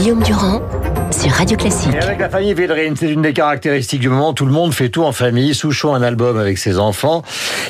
Guillaume Durand sur Radio Classique. Et avec la famille Védrine, c'est une des caractéristiques du moment. Tout le monde fait tout en famille. Souchon un album avec ses enfants.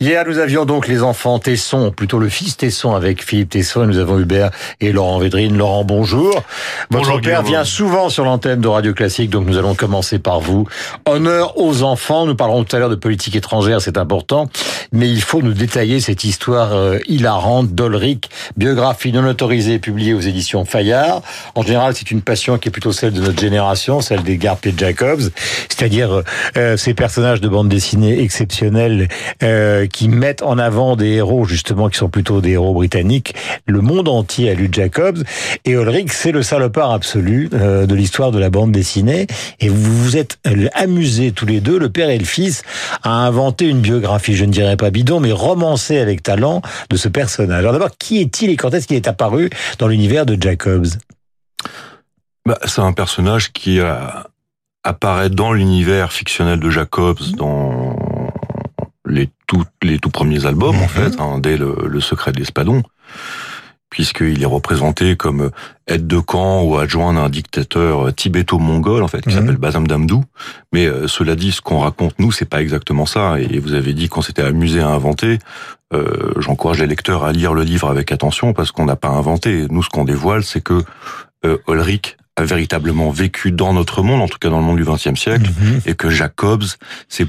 Hier, nous avions donc les enfants Tesson, plutôt le fils Tesson avec Philippe Tesson. Et nous avons Hubert et Laurent Védrine. Laurent, bonjour. Votre Bonjour, père Guillaume. vient souvent sur l'antenne de Radio Classique, donc nous allons commencer par vous. Honneur aux enfants. Nous parlerons tout à l'heure de politique étrangère, c'est important. Mais il faut nous détailler cette histoire euh, hilarante d'Olric, biographie non autorisée publiée aux éditions Fayard. En général, c'est une passion qui est plutôt celle de notre génération, celle des Garp et Jacobs, c'est-à-dire euh, ces personnages de bande dessinée exceptionnels euh, qui mettent en avant des héros justement qui sont plutôt des héros britanniques. Le monde entier a lu Jacobs et Ulrich, c'est le salopard absolu euh, de l'histoire de la bande dessinée. Et vous vous êtes euh, amusés tous les deux, le père et le fils, à inventer une biographie, je ne dirais pas bidon, mais romancée avec talent de ce personnage. Alors d'abord, qui est-il et quand est-ce qu'il est apparu dans l'univers de Jacobs? Bah, c'est un personnage qui euh, apparaît dans l'univers fictionnel de Jacobs dans les tout, les tout premiers albums, en Mhm. fait, hein, dès le, le Secret de l'Espadon, puisqu'il est représenté comme aide de camp ou adjoint d'un dictateur tibéto-mongol, en fait, qui Mhm. s'appelle Bazam Damdou. Mais euh, cela dit, ce qu'on raconte, nous, c'est pas exactement ça. Et vous avez dit qu'on s'était amusé à inventer. Euh, J'encourage les lecteurs à lire le livre avec attention, parce qu'on n'a pas inventé. Nous, ce qu'on dévoile, c'est que euh, Ulrich a véritablement vécu dans notre monde, en tout cas dans le monde du XXe siècle, et que Jacobs s'est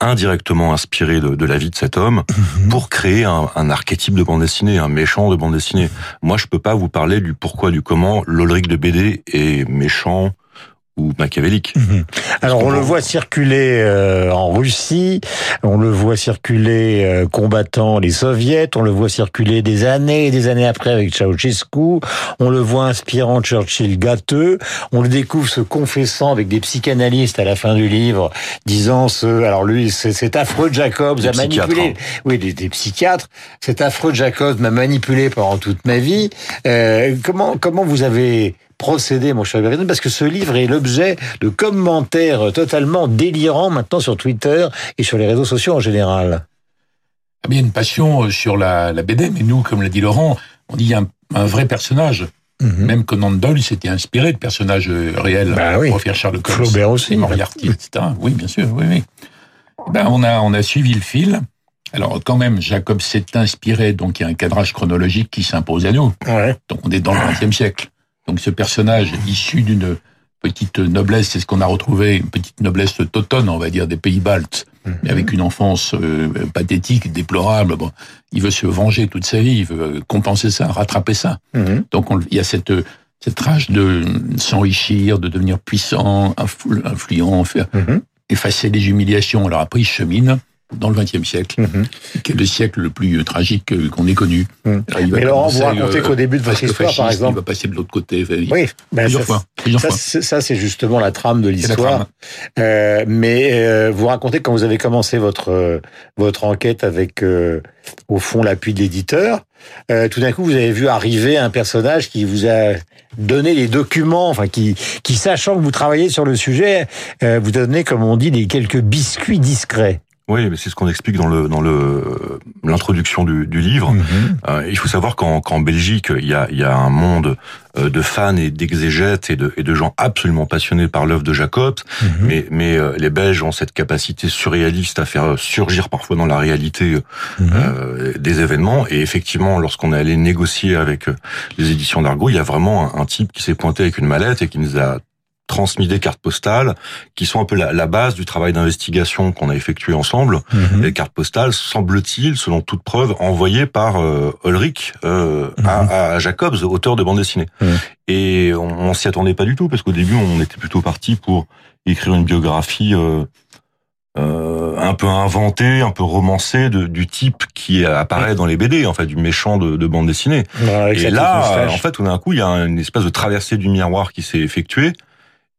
indirectement inspiré de, de la vie de cet homme pour créer un, un archétype de bande dessinée, un méchant de bande dessinée. Moi, je peux pas vous parler du pourquoi, du comment l'Ulrich de BD est méchant ou machiavélique. Alors on le voit- circuler euh, en Russie, on le voit circuler euh, combattant les soviets, on le voit circuler des années et des années après avec Ceausescu, on le voit inspirant Churchill gâteux, on le découvre se confessant avec des psychanalystes à la fin du livre, disant ce, alors lui c'est cet affreux Jacobs Des a manipulé, psychiatres, oui des, des psychiatres, cet affreux Jacobs m'a manipulé pendant toute ma vie. Euh, comment comment vous avez procédé, mon cher Gabriel, parce que ce livre est l'objet de commentaires totalement délirants maintenant sur Twitter et sur les réseaux sociaux en général. Ah, mais Il y a une passion euh, sur la, la BD, mais nous, comme l'a dit Laurent, on dit il y a un, un vrai personnage. Même Conan Doyle s'était inspiré de personnages euh, réels Bah oui. pour faire Sherlock Holmes. Flaubert aussi. Moriarty, etc. Oui, bien sûr, oui, oui. Eh Ben, on, a, on a suivi le fil. Alors, quand même, Jacob s'est inspiré, donc il y a un cadrage chronologique qui s'impose à nous. Ouais. Donc, on est dans le XXe siècle. Donc, ce personnage issu d'une petite noblesse, c'est ce qu'on a retrouvé, une petite noblesse teutonne, on va dire, des pays baltes, mais avec une enfance euh, pathétique, déplorable. Bon, il veut se venger toute sa vie, il veut compenser ça, rattraper ça. Mhm. Donc, on- il y a cette cette rage de s'enrichir, de devenir puissant, influ- influent, faire Mhm. effacer les humiliations. Alors après, il chemine dans le XXe siècle, Mhm. qui est le siècle le plus euh, tragique euh, qu'on ait connu. Mhm. Alors, Mais Laurent, vous racontez euh, qu'au début de votre histoire, par exemple- il va passer de l'autre côté. Oui, ben plusieurs ça, fois. Plusieurs Ça, c'est- justement la trame de l'histoire. Euh, mais euh, vous racontez quand vous avez commencé votre euh, votre enquête avec au fond l'appui de l'éditeur. tout d'un coup, vous avez vu arriver un personnage qui vous a donné les documents, enfin qui qui sachant que vous travaillez sur le sujet, vous donnez comme on dit des quelques biscuits discrets. Oui, mais c'est ce qu'on explique dans le dans le l'introduction du, du livre. Euh, il faut savoir qu'en qu'en Belgique, il y a, il y a un monde euh, de fans et d'exégètes et de, et de gens absolument passionnés par l'œuvre de Jacobs. Mhm. Mais, mais euh, les Belges ont cette capacité surréaliste à faire surgir parfois dans la réalité Mhm. euh, des événements. Et effectivement, lorsqu'on est allé négocier avec les éditions d'Argo, il y a vraiment un, un type qui s'est pointé avec une mallette et qui nous a transmis des cartes postales qui sont un peu la, la base du travail d'investigation qu'on a effectué ensemble. Mhm. Les cartes postales, semble-t-il, selon toute preuve, envoyées par euh, Ulrich euh, Mhm. à, à Jacobs, auteur de bande dessinée. Et on, on s'y attendait pas du tout, parce qu'au début, on était plutôt parti pour écrire une biographie euh, euh, un peu inventée, un peu romancée de, du type qui apparaît dans les BD, en fait, du méchant de, de bande dessinée. Et là, en fait, tout d'un coup, il y a une espèce de traversée du miroir qui s'est effectuée.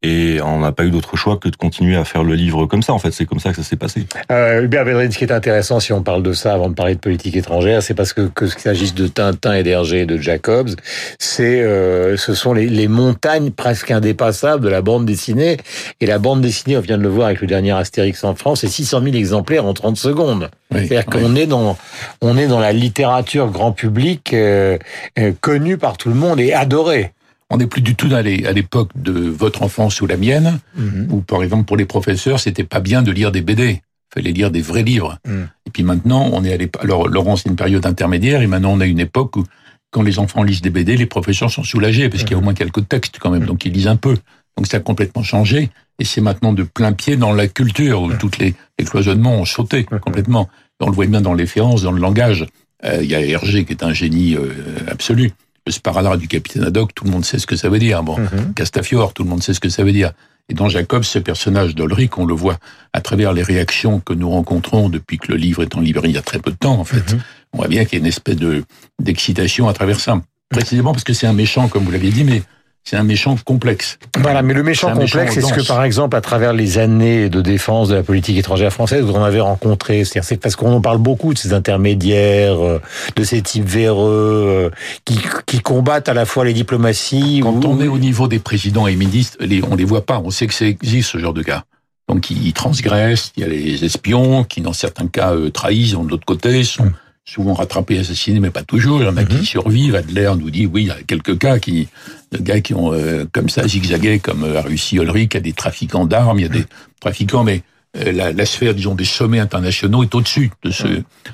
Et on n'a pas eu d'autre choix que de continuer à faire le livre comme ça. En fait, c'est comme ça que ça s'est passé. Euh, Hubert Védrine, ce qui est intéressant, si on parle de ça avant de parler de politique étrangère, c'est parce que, que qu'il s'agisse de Tintin et d'Hergé et de Jacobs, c'est, euh, ce sont les, les montagnes presque indépassables de la bande dessinée. Et la bande dessinée, on vient de le voir avec le dernier Astérix en France, c'est 600 000 exemplaires en 30 secondes. Oui, C'est-à-dire oui. qu'on est dans, on est dans la littérature grand public euh, euh, connue par tout le monde et adorée. On n'est plus du tout à l'époque de votre enfance ou la mienne, Mhm. où par exemple pour les professeurs, c'était pas bien de lire des BD. Fallait lire des vrais livres. Mhm. Et puis maintenant, on est à l'époque. Alors Laurent, c'est une période intermédiaire, et maintenant on a une époque où quand les enfants lisent des BD, les professeurs sont soulagés parce qu'il y a au moins quelques textes quand même, donc ils lisent un peu. Donc ça a complètement changé, et c'est maintenant de plein pied dans la culture où toutes les, les cloisonnements ont sauté complètement. On le voit bien dans l'efférence, dans le langage. Euh, Il y a Hergé qui est un génie euh, absolu. Le sparadrap du capitaine Haddock, tout le monde sait ce que ça veut dire. Bon, Mhm. Castafiore, tout le monde sait ce que ça veut dire. Et dans Jacob, ce personnage d'Olric, on le voit à travers les réactions que nous rencontrons depuis que le livre est en librairie il y a très peu de temps, en fait. Mhm. On voit bien qu'il y a une espèce de d'excitation à travers ça. Précisément parce que c'est un méchant, comme vous l'aviez dit, mais c'est un méchant complexe. Voilà, mais le méchant C'est complexe, est-ce que dense. par exemple, à travers les années de défense de la politique étrangère française, vous en avez rencontré c'est parce qu'on en parle beaucoup de ces intermédiaires, euh, de ces types véreux, euh, qui, qui combattent à la fois les diplomaties. Quand ou- on est au niveau des présidents et ministres, les, on les voit pas. On sait que ça existe ce genre de gars. Donc ils transgressent. Il y a les espions qui, dans certains cas, euh, trahissent. De l'autre côté, sont Mm. Souvent rattrapés, assassinés, mais pas toujours. Il y en a Mhm. qui survivent. Adler nous dit, oui, il y a quelques cas qui, de gars qui ont euh, comme ça zigzagué, comme euh, a réussi Ulrich. Il y a des trafiquants d'armes, il y a des trafiquants, mais euh, la, la sphère, disons, des sommets internationaux est au-dessus de ce,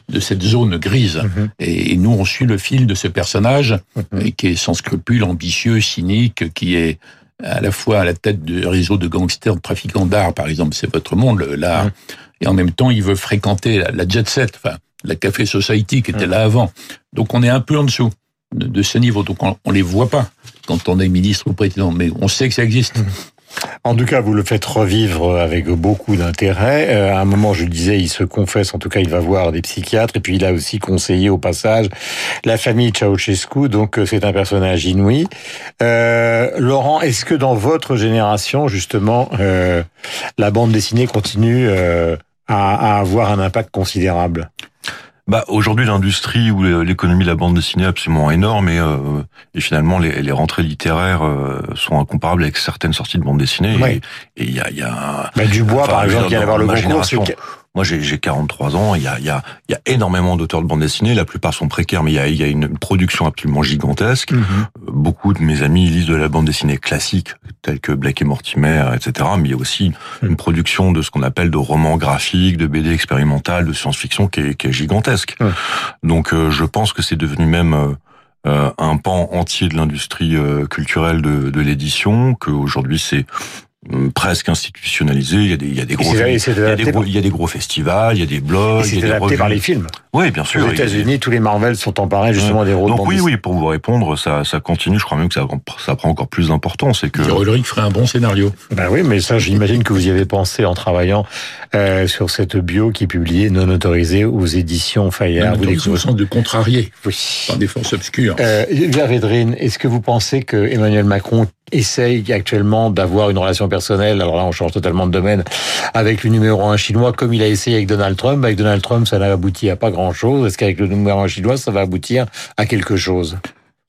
de cette zone grise. Mhm. Et, et nous, on suit le fil de ce personnage Mhm. et qui est sans scrupule, ambitieux, cynique, qui est à la fois à la tête de réseaux de gangsters, de trafiquants d'art, par exemple, c'est votre monde, Mhm. et en même temps, il veut fréquenter la, la jet set, enfin, la café society qui était là avant. Donc, on est un peu en dessous de, de ce niveau. Donc, on, on les voit pas quand on est ministre ou président, mais on sait que ça existe. En tout cas, vous le faites revivre avec beaucoup d'intérêt. Euh, à un moment, je le disais, il se confesse, en tout cas, il va voir des psychiatres, et puis il a aussi conseillé au passage la famille Ceausescu, donc euh, c'est un personnage inouï. Euh, Laurent, est-ce que dans votre génération, justement, euh, la bande dessinée continue à, à avoir un impact considérable? Bah aujourd'hui l'industrie ou l'économie de la bande dessinée est absolument énorme et, euh, et finalement les, les rentrées littéraires euh, sont incomparables avec certaines sorties de bande dessinée Ouais. et il y a, y a un- bah, Dubois, Enfin, par exemple, qui vient d'avoir le concours, moi j'ai j'ai 43 ans, il y a, il y, a, il y a énormément d'auteurs de bande dessinée, la plupart sont précaires mais il y a, il y a une production absolument gigantesque. Mhm. Euh, Beaucoup de mes amis lisent de la bande dessinée classique, telle que Black et Mortimer, etc. Mais il y a aussi Mm. une production de ce qu'on appelle de romans graphiques, de BD expérimentales, de science-fiction qui est, qui est gigantesque. Mm. Donc euh, je pense que c'est devenu même euh, euh, un pan entier de l'industrie euh, culturelle de, de l'édition, qu'aujourd'hui c'est presque institutionnalisé. Il y a des, il y a des gros, il y a des gros, par, il y a des gros festivals, il y a des blogs, il c'est y a des adapté par les films. Oui, bien sûr. Aux États-Unis, tous les Marvel sont emparés justement des rôles de donc oui, oui, pour vous répondre, ça, ça continue. Je crois même que ça, ça prend encore plus d'importance. C'est que Ulrich ferait un bon scénario. Ben oui, mais ça, j'imagine que vous y avez pensé en travaillant euh, sur cette bio qui est publiée non autorisée aux éditions Fayard. Vous Dans le découvrez- sens de contrarier Oui. par des forces obscures. Euh, Védrine, est-ce que vous pensez que Emmanuel Macron essaye actuellement d'avoir une relation personnelle, alors là on change totalement de domaine, avec le numéro un chinois, comme il a essayé avec Donald Trump. Avec Donald Trump, ça n'a abouti à pas grand-chose. Est-ce qu'avec le numéro un chinois, ça va aboutir à quelque chose?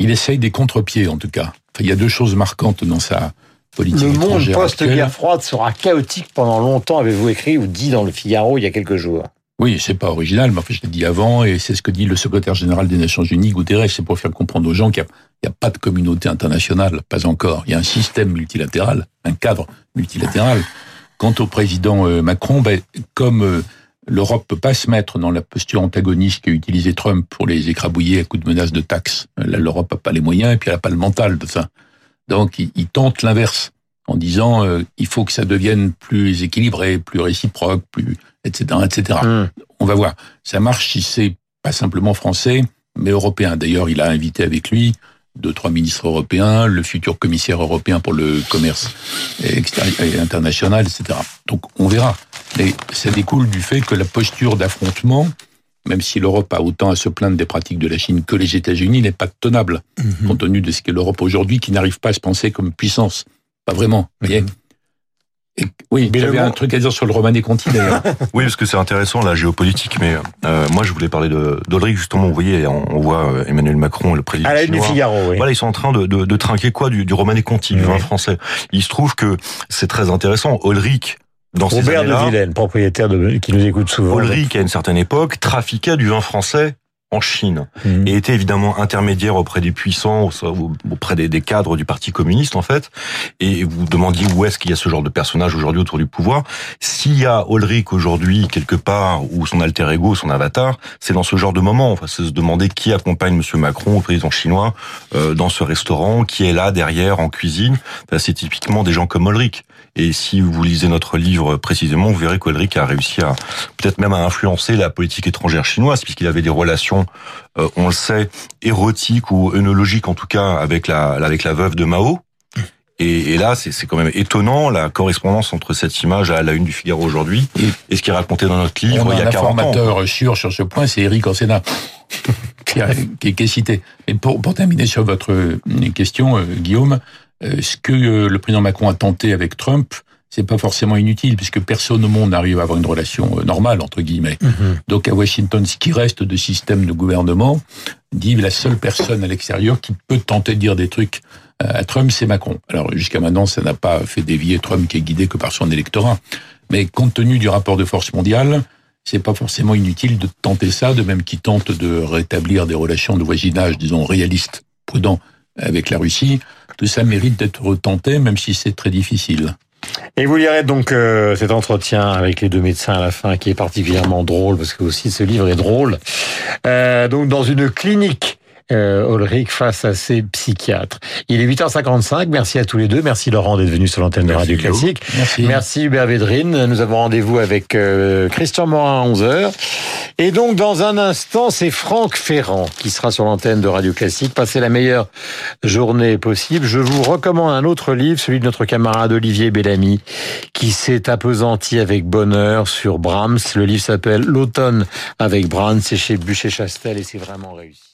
Il essaye des contre-pieds, en tout cas. Enfin, il y a deux choses marquantes dans sa politique Le monde post-guerre froide sera chaotique pendant longtemps, avez-vous écrit ou dit dans le Figaro il y a quelques jours? Oui, c'est pas original, mais enfin, je l'ai dit avant, et c'est ce que dit le secrétaire général des Nations Unies, Guterres, c'est pour faire comprendre aux gens qu'il n'y a, pas de communauté internationale, pas encore. Il y a un système multilatéral, un cadre multilatéral. Quant au président euh, Macron, ben, comme euh, l'Europe peut pas se mettre dans la posture antagoniste qu'a utilisé Trump pour les écrabouiller à coups de menaces de taxes, euh, là, l'Europe n'a pas les moyens, et puis elle n'a pas le mental de ça. Donc, il, il tente l'inverse, en disant, euh, il faut que ça devienne plus équilibré, plus réciproque, plus, etc., etc Hmm. on va voir. Ça marche si c'est pas simplement français, mais européen. D'ailleurs, il a invité avec lui deux, trois ministres européens, le futur commissaire européen pour le commerce international, etc. Donc, on verra. Mais ça découle du fait que la posture d'affrontement, même si l'Europe a autant à se plaindre des pratiques de la Chine que les États-Unis, n'est pas tenable, compte tenu de ce qu'est l'Europe aujourd'hui, qui n'arrive pas à se penser comme puissance. Pas vraiment. Voyez Et- oui, Mais j'avais un truc à dire sur le Romanée Conti d'ailleurs. Oui, parce que c'est intéressant la géopolitique, mais euh, moi je voulais parler de justement. Vous voyez, on, on voit euh, Emmanuel Macron, le président À la une du chinois. Figaro, oui. Voilà, ils sont en train de, de, de trinquer quoi du, du Romanée Conti, du vin français? Il se trouve que c'est très intéressant. Ulrich, dans ces Robert de Vilaine, propriétaire de, qui nous écoute souvent. Ulrich à une certaine époque trafiquait du vin français en Chine Mhm. et était évidemment intermédiaire auprès des puissants, auprès des, des cadres du Parti communiste en fait, et vous demandiez où est-ce qu'il y a ce genre de personnage aujourd'hui autour du pouvoir. S'il y a Ulrich aujourd'hui quelque part ou son alter ego, son avatar, c'est dans ce genre de moment. Enfin, c'est se demander qui accompagne Monsieur Macron, le président chinois, euh, dans ce restaurant, qui est là derrière en cuisine. Enfin, c'est typiquement des gens comme Ulrich. Et si vous lisez notre livre précisément, vous verrez qu'Ulrich a réussi à peut-être même à influencer la politique étrangère chinoise, puisqu'il avait des relations, euh, on le sait, érotiques ou œnologiques en tout cas avec la avec la veuve de Mao. Et, et là, c'est c'est quand même étonnant la correspondance entre cette image à la une du Figaro aujourd'hui Et- et ce qui est raconté dans notre livre il y un a 40 ans. informateur sûr sur ce point, c'est Eric Ansena, qui, qui est- qui est cité. Mais pour, pour terminer sur votre euh, question, euh, Guillaume, ce que euh, le président Macron a tenté avec Trump, c'est pas forcément inutile, puisque personne au monde n'arrive à avoir une relation euh, normale, entre guillemets. Mhm. Donc à Washington, ce qui reste de système de gouvernement, dit la seule personne à l'extérieur qui peut tenter de dire des trucs euh, à Trump, c'est Macron. Alors jusqu'à maintenant, ça n'a pas fait dévier Trump qui est guidé que par son électorat. Mais compte tenu du rapport de force mondiale, c'est pas forcément inutile de tenter ça, de même qu'il tente de rétablir des relations de voisinage, disons, réalistes, prudents avec la Russie. Tout ça mérite d'être tenté, même si c'est très difficile. Et vous lirez donc euh, cet entretien avec les deux médecins à la fin, qui est particulièrement drôle, parce que aussi ce livre est drôle. Euh, donc dans une clinique, euh, Ulrich face à ses psychiatres. Il est 8h55, merci à tous les deux, merci Laurent d'être venu sur l'antenne de Radio. Classique. Merci. Merci Hubert Védrine. Nous avons rendez-vous avec euh, Christian Morin à 11h. Et donc, dans un instant, c'est Franck Ferrand qui sera sur l'antenne de Radio Classique. Passez la meilleure journée possible. Je vous recommande un autre livre, celui de notre camarade Olivier Bellamy, qui s'est appesanti avec bonheur sur Brahms. Le livre s'appelle L'automne avec Brahms. C'est chez Bûcher-Chastel et c'est vraiment réussi.